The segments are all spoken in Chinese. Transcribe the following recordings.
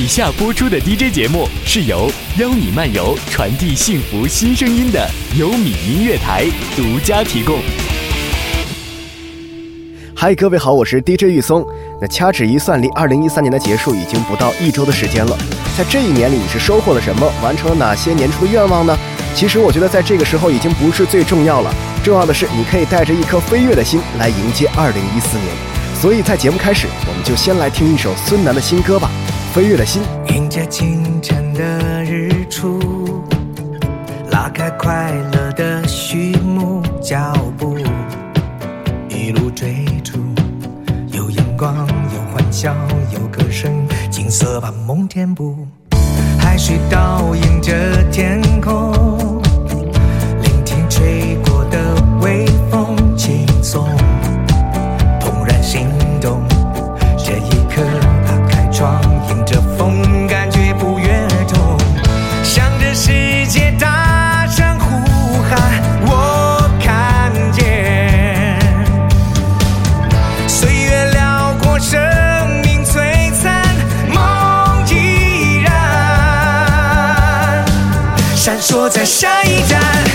以下播出的 DJ 节目是由邀你漫游、传递幸福新声音的优米音乐台独家提供。嗨，各位好，我是 DJ 玉松。那掐指一算，离二零一三年的结束已经不到一周的时间了。在这一年里，你是收获了什么？完成了哪些年初的愿望呢？其实我觉得，在这个时候已经不是最重要了。重要的是，你可以带着一颗飞跃的心来迎接二零一四年。所以在节目开始，我们就先来听一首孙楠的新歌吧，《飞跃的心》。迎接清晨的日出，拉开快乐的序幕，脚步一路追逐，有阳光，有欢笑，有歌声，景色把梦填补，海水倒映着天空。下一站。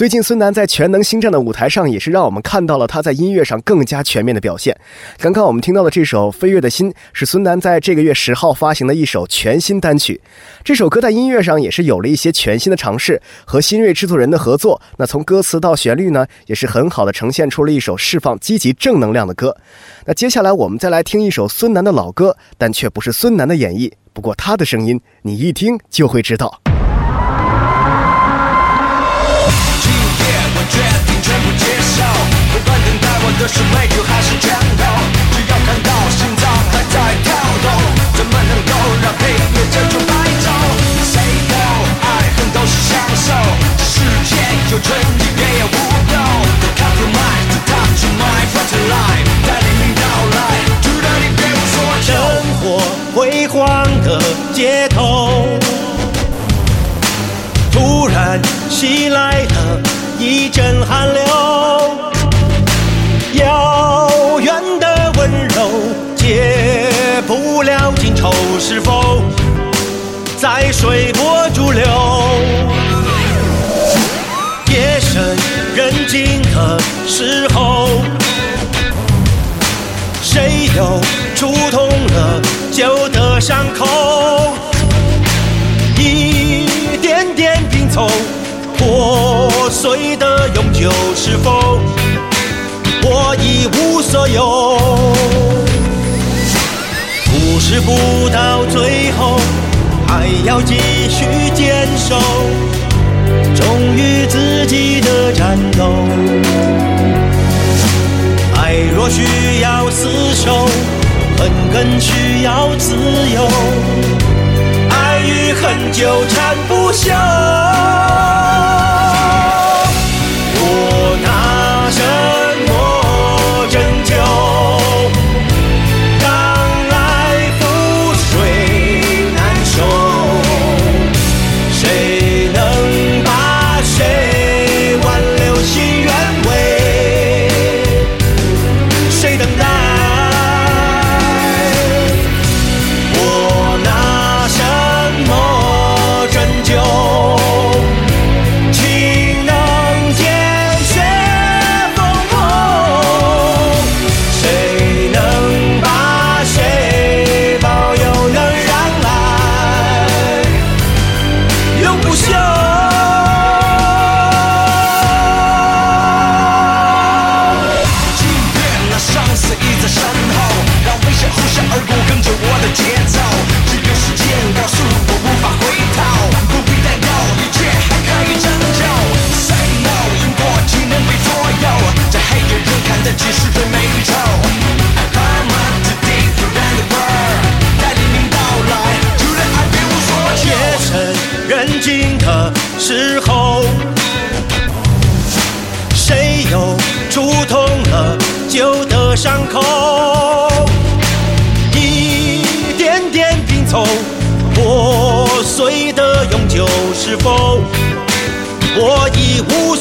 最近，孙楠在《全能星战》的舞台上，也是让我们看到了他在音乐上更加全面的表现。刚刚我们听到的这首《飞跃的心》，是孙楠在这个月十号发行的一首全新单曲。这首歌在音乐上也是有了一些全新的尝试，和新锐制作人的合作。那从歌词到旋律呢，也是很好的呈现出了一首释放积极正能量的歌。那接下来我们再来听一首孙楠的老歌，但却不是孙楠的演绎。不过他的声音，你一听就会知道。这是美酒还是拳头？只要看到心脏还在跳动，怎么能够让黑夜遮住白昼谁都爱恨都是享受，世界有春的永久，是否我一无所有？故事不到最后，还要继续坚守，忠于自己的战斗。爱若需要厮守，恨更需要自由。爱与恨纠缠不休。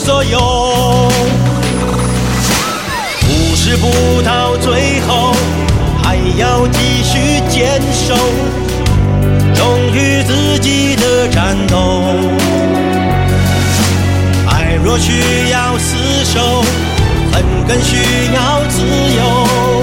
所有？故事不到最后，还要继续坚守。忠于自己的战斗。爱若需要厮守，恨更需要自由。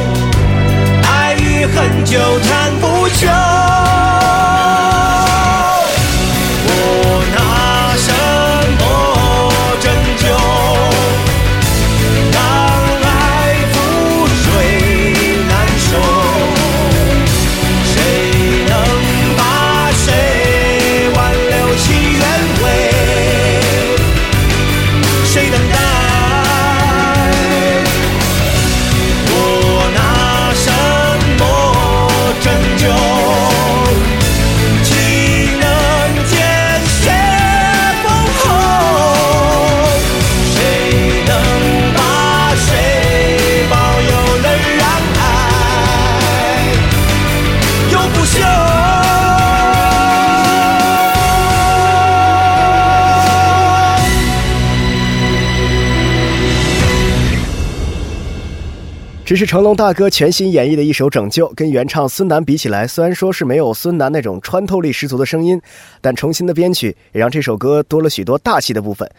这是成龙大哥全新演绎的一首《拯救》，跟原唱孙楠比起来，虽然说是没有孙楠那种穿透力十足的声音，但重新的编曲也让这首歌多了许多大气的部分。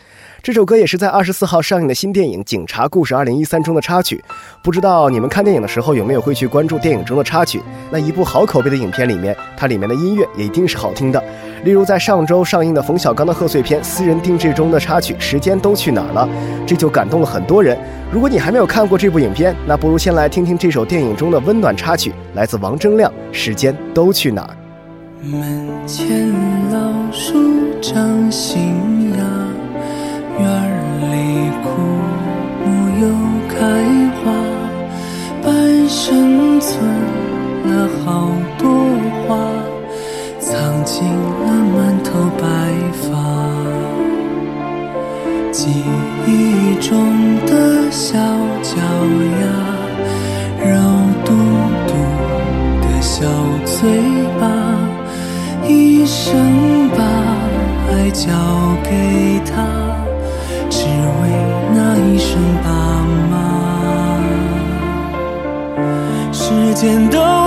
这首歌也是在二十四号上映的新电影《警察故事二零一三》中的插曲。不知道你们看电影的时候有没有会去关注电影中的插曲？那一部好口碑的影片里面，它里面的音乐也一定是好听的。例如在上周上映的冯小刚的贺岁片《私人定制》中的插曲《时间都去哪儿了》，这就感动了很多人。如果你还没有看过这部影片，那不如先来听听这首电影中的温暖插曲，来自王铮亮，《时间都去哪儿》。门前老树长新芽，院里枯木又开花，半生存了好多话，藏进了满头白发。记忆中的小脚丫，爱交给他，只为那一声爸妈。时间都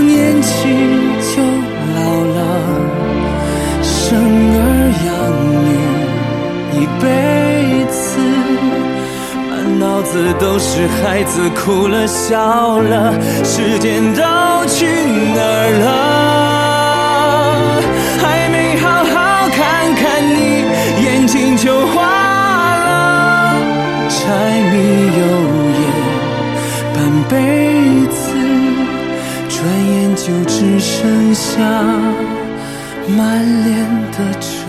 年轻就老了，生儿养女一辈子，满脑子都是孩子哭了笑了，时间都去哪儿了？还没好好看看你，眼睛就花了，柴米油盐半辈子，就只剩下满脸的愁。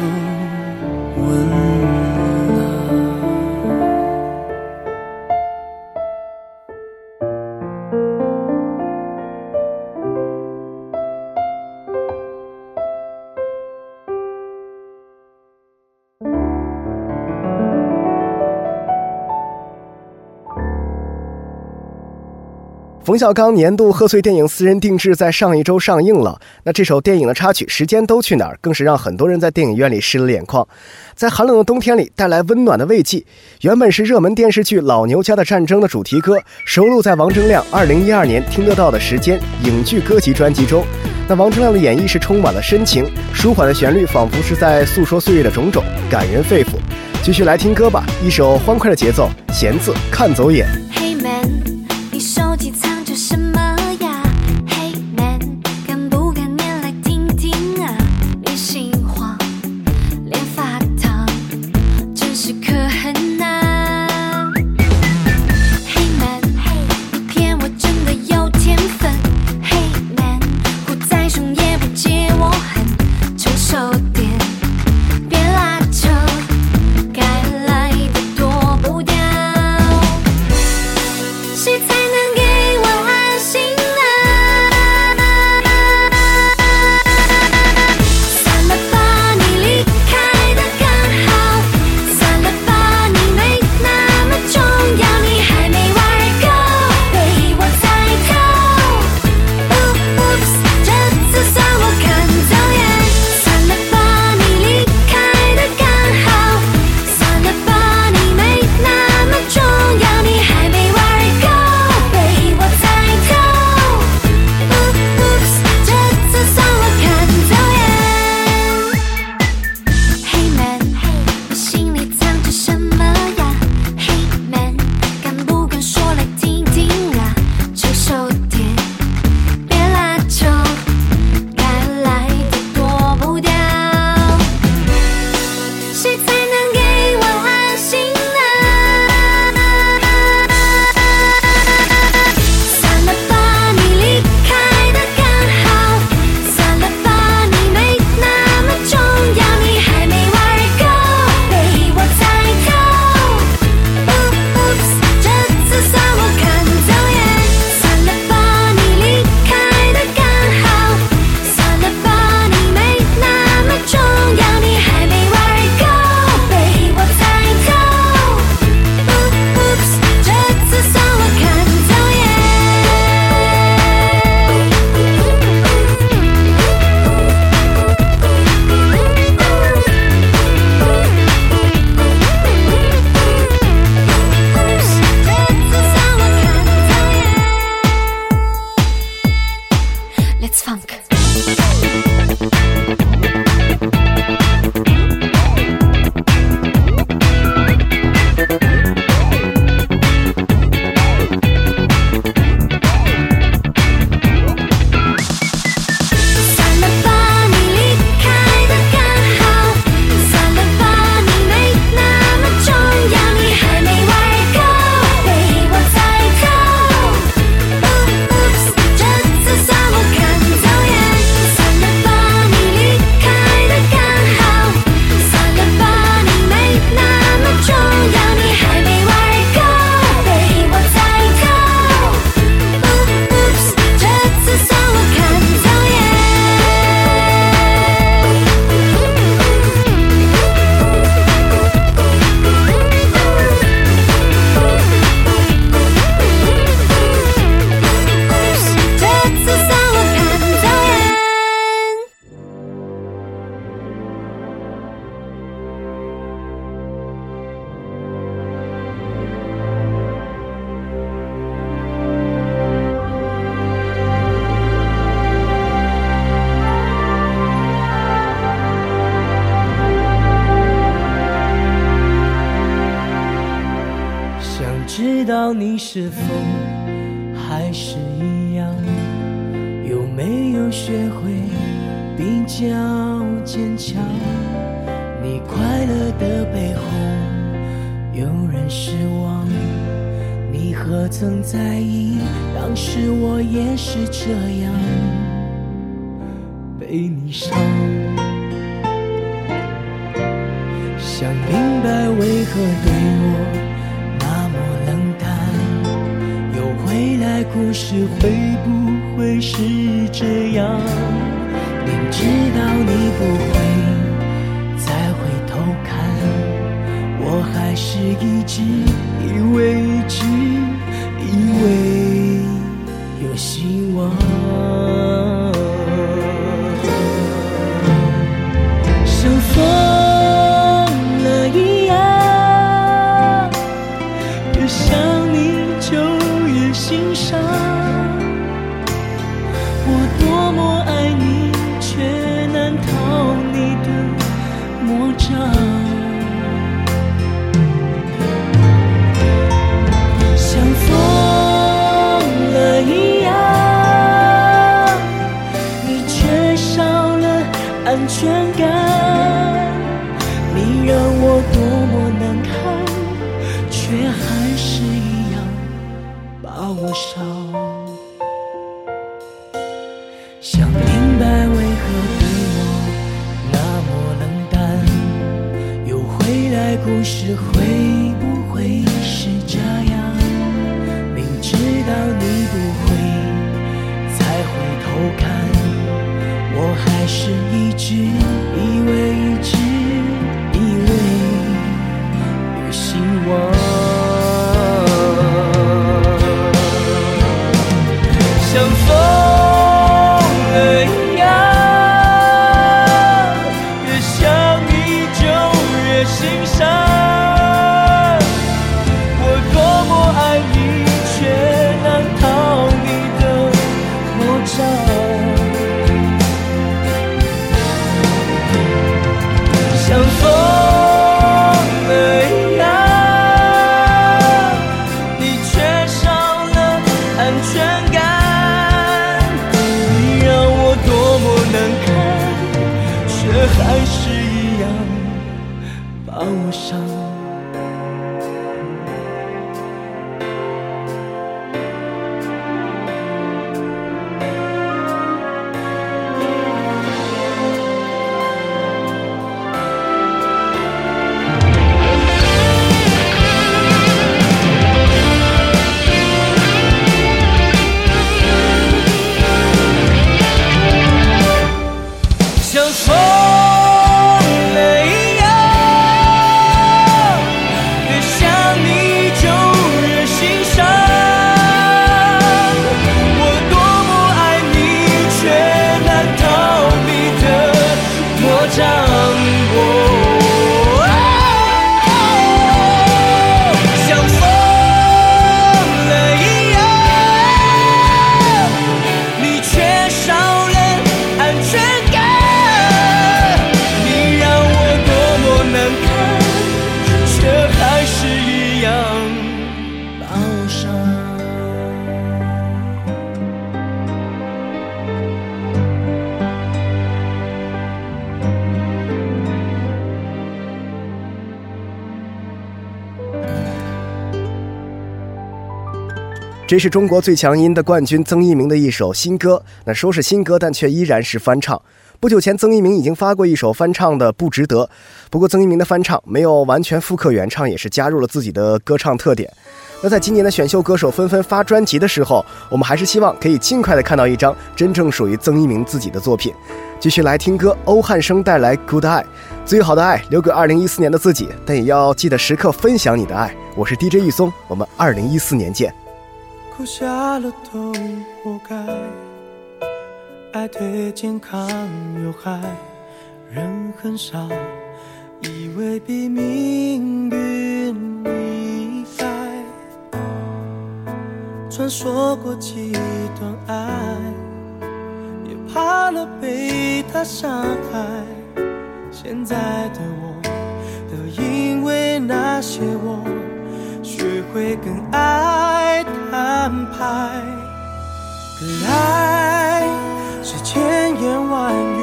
冯小刚年度贺岁电影私人定制在上一周上映了。那这首电影的插曲《时间都去哪儿》更是让很多人在电影院里湿了眼眶，在寒冷的冬天里带来温暖的慰藉。原本是热门电视剧《老牛家的战争》的主题歌，收录在王铮亮2012年《听得到的时间》影剧歌集专辑中。那王铮亮的演绎是充满了深情，舒缓的旋律仿佛是在诉说岁月的种种，感人肺腑。继续来听歌吧，一首欢快的节奏，弦字看走眼。Hey man，你手机藏人失望，你何曾在意？当时我也是这样被你伤。想明白为何对我那么冷淡，又回来故事会不会是这样？明知道你不是一直以为一直以为有希望。像疯了一样，越想你就越心伤。一安全这是中国最强音的冠军曾一鸣的一首新歌。那说是新歌，但却依然是翻唱。不久前，曾一鸣已经发过一首翻唱的《不值得》，不过曾一鸣的翻唱没有完全复刻原唱，也是加入了自己的歌唱特点。那在今年的选秀歌手纷纷发专辑的时候，我们还是希望可以尽快的看到一张真正属于曾一鸣自己的作品。继续来听歌，欧汉声带来《Good 爱》，最好的爱留给2014年的自己，但也要记得时刻分享你的爱。我是 DJ 玉松，我们2014年见。哭瞎了都活该，爱对健康有害，人很傻，以为比命运厉害。传说过几段爱，也怕了被他伤害。现在的我，都因为那些我。学会更爱安排。可爱是千言万语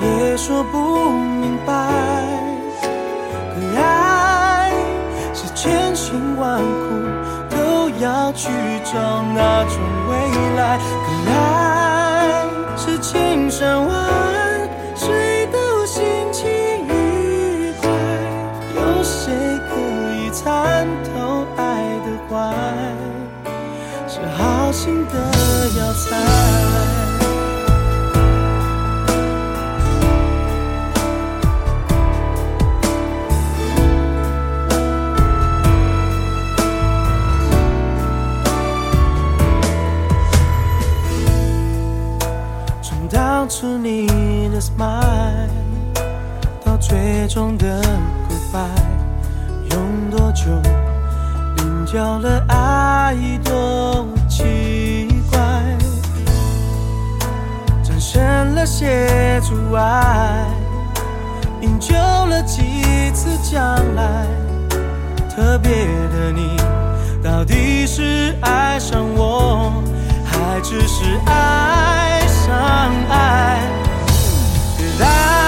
也说不明白，可爱是千辛万苦都要去找那种未来，可爱是千山万药材。从当初你的 smile 到最终的 goodbye，用多久？领教了些阻碍，营救了几次将来。特别的你，到底是爱上我，还只是爱上爱？可爱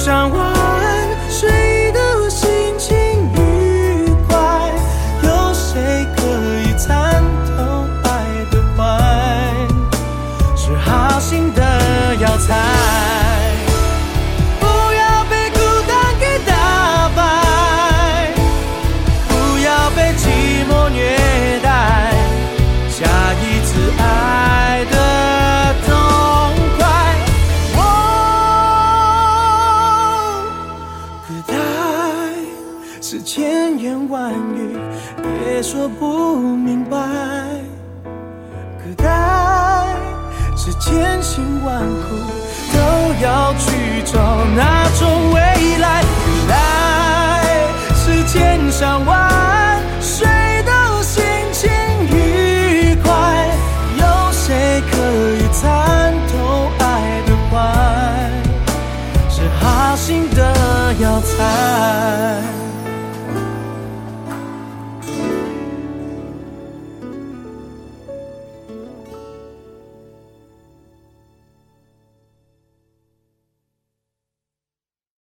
伤我千言万语也说不明白，可爱是千辛万苦都要去找那种未来，原来是千山万。